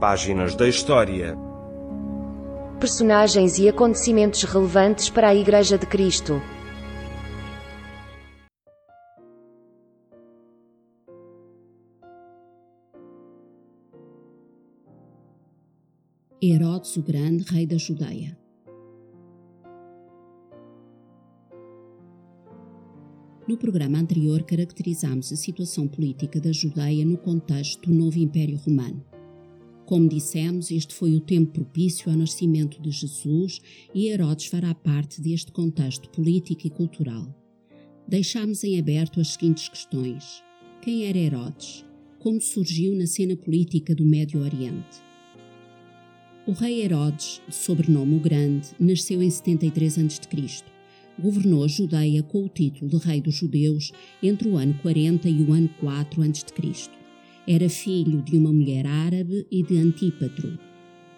Páginas da História. Personagens e acontecimentos relevantes para a Igreja de Cristo. Herodes o Grande, rei da Judeia. No programa anterior, caracterizámos a situação política da Judeia no contexto do novo Império Romano. Como dissemos, este foi o tempo propício ao nascimento de Jesus e Herodes fará parte deste contexto político e cultural. Deixámos em aberto as seguintes questões: quem era Herodes? Como surgiu na cena política do Médio Oriente? O rei Herodes, de sobrenome o Grande, nasceu em 73 a.C. Governou a Judeia com o título de Rei dos Judeus entre o ano 40 e o ano 4 a.C. Era filho de uma mulher árabe e de Antípatro.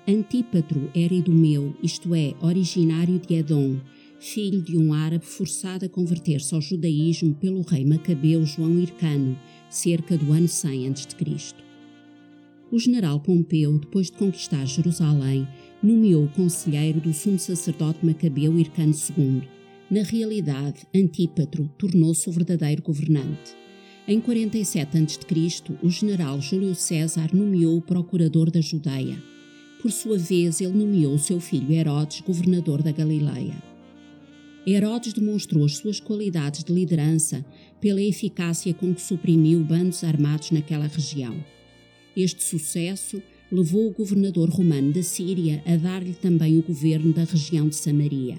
Antípatro era idumeu, isto é, originário de Edom, filho de um árabe forçado a converter-se ao judaísmo pelo rei macabeu João Hircano, cerca do ano 100 a.C. O general Pompeu, depois de conquistar Jerusalém, nomeou o conselheiro do sumo sacerdote macabeu Hircano II. Na realidade, Antípatro tornou-se o verdadeiro governante. Em 47 a.C., o general Júlio César nomeou o procurador da Judeia. Por sua vez, ele nomeou seu filho Herodes governador da Galileia. Herodes demonstrou as suas qualidades de liderança pela eficácia com que suprimiu bandos armados naquela região. Este sucesso levou o governador romano da Síria a dar-lhe também o governo da região de Samaria.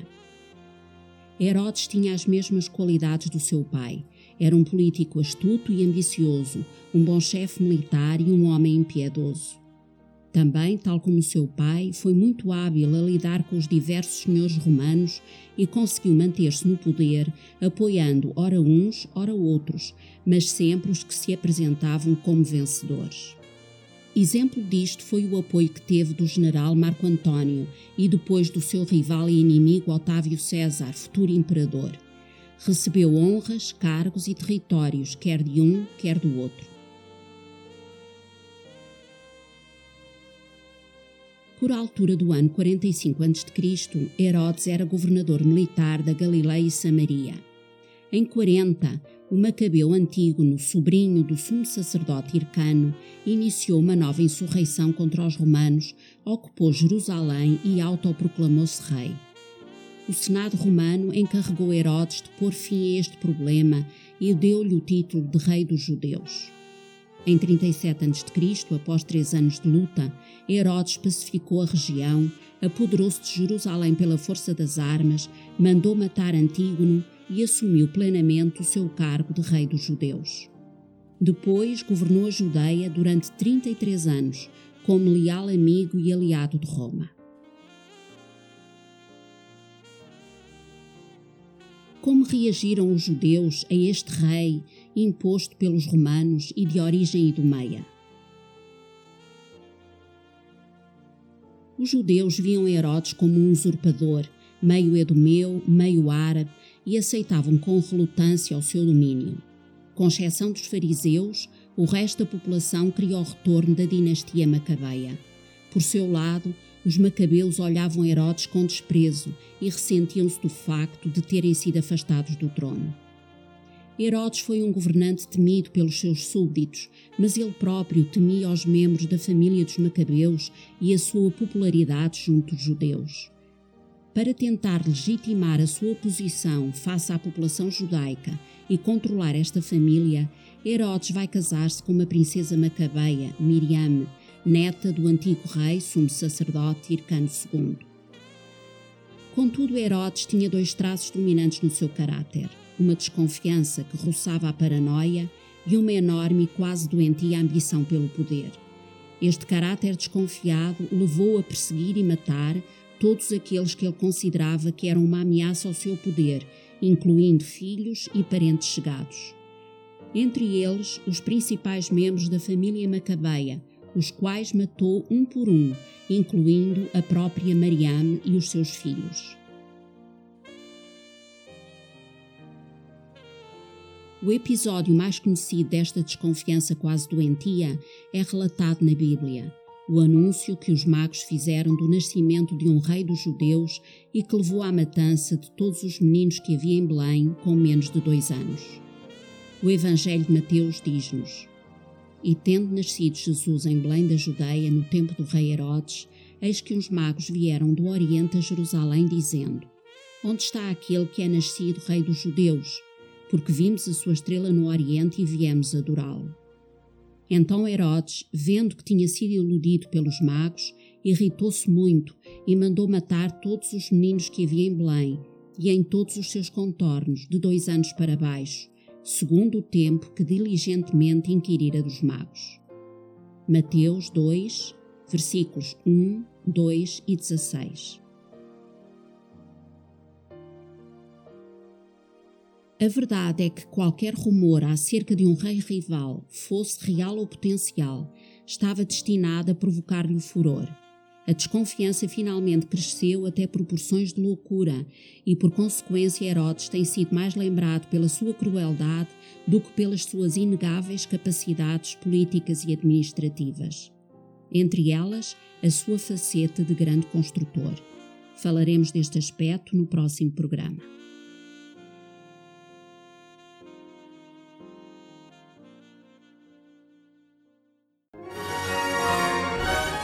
Herodes tinha as mesmas qualidades do seu pai. Era um político astuto e ambicioso, um bom chefe militar e um homem impiedoso. Também, tal como seu pai, foi muito hábil a lidar com os diversos senhores romanos e conseguiu manter-se no poder, apoiando ora uns, ora outros, mas sempre os que se apresentavam como vencedores. Exemplo disto foi o apoio que teve do general Marco Antônio e depois do seu rival e inimigo Otávio César, futuro imperador. Recebeu honras, cargos e territórios, quer de um, quer do outro. Por altura do ano 45 a.C., Herodes era governador militar da Galileia e Samaria. Em 40, o Macabeu Antígono, sobrinho do sumo sacerdote Hircano, iniciou uma nova insurreição contra os romanos, ocupou Jerusalém e autoproclamou-se rei. O Senado romano encarregou Herodes de pôr fim a este problema e deu-lhe o título de Rei dos Judeus. Em 37 a.C., após três anos de luta, Herodes pacificou a região, apoderou-se de Jerusalém pela força das armas, mandou matar Antígono e assumiu plenamente o seu cargo de rei dos judeus. Depois governou a Judeia durante 33 anos, como leal amigo e aliado de Roma. Como reagiram os judeus a este rei imposto pelos romanos e de origem idumeia? Os judeus viam Herodes como um usurpador, meio edumeu, meio árabe, e aceitavam com relutância o seu domínio. Com exceção dos fariseus, o resto da população queria o retorno da dinastia macabeia. Por seu lado, os macabeus olhavam Herodes com desprezo e ressentiam-se do facto de terem sido afastados do trono. Herodes foi um governante temido pelos seus súbditos, mas ele próprio temia os membros da família dos macabeus e a sua popularidade junto dos judeus. Para tentar legitimar a sua posição face à população judaica e controlar esta família, Herodes vai casar-se com uma princesa macabeia, Miriam, neta do antigo rei, sumo sacerdote Hircano II. Contudo, Herodes tinha dois traços dominantes no seu caráter: uma desconfiança que roçava a paranoia e uma enorme e quase doentia ambição pelo poder. Este caráter desconfiado levou a perseguir e matar todos aqueles que ele considerava que eram uma ameaça ao seu poder, incluindo filhos e parentes chegados. Entre eles, os principais membros da família Macabeia, os quais matou um por um, incluindo a própria Mariam e os seus filhos. O episódio mais conhecido desta desconfiança quase doentia é relatado na Bíblia. o anúncio que os magos fizeram do nascimento de um rei dos judeus e que levou à matança de todos os meninos que havia em Belém com menos de dois anos. O Evangelho de Mateus diz-nos: E tendo nascido Jesus em Belém da Judeia, no tempo do rei Herodes, eis que uns magos vieram do Oriente a Jerusalém, dizendo: Onde está aquele que é nascido rei dos judeus? Porque vimos a sua estrela no Oriente e viemos adorá-lo. Então Herodes, vendo que tinha sido iludido pelos magos, irritou-se muito e mandou matar todos os meninos que havia em Belém e em todos os seus contornos, de dois anos para baixo, segundo o tempo que diligentemente inquirira dos magos. Mateus 2, versículos 1, 2 e 16. A verdade é que qualquer rumor acerca de um rei rival, fosse real ou potencial, estava destinado a provocar-lhe o furor. A desconfiança finalmente cresceu até proporções de loucura e, por consequência, Herodes tem sido mais lembrado pela sua crueldade do que pelas suas inegáveis capacidades políticas e administrativas. Entre elas, a sua faceta de grande construtor. Falaremos deste aspecto no próximo programa.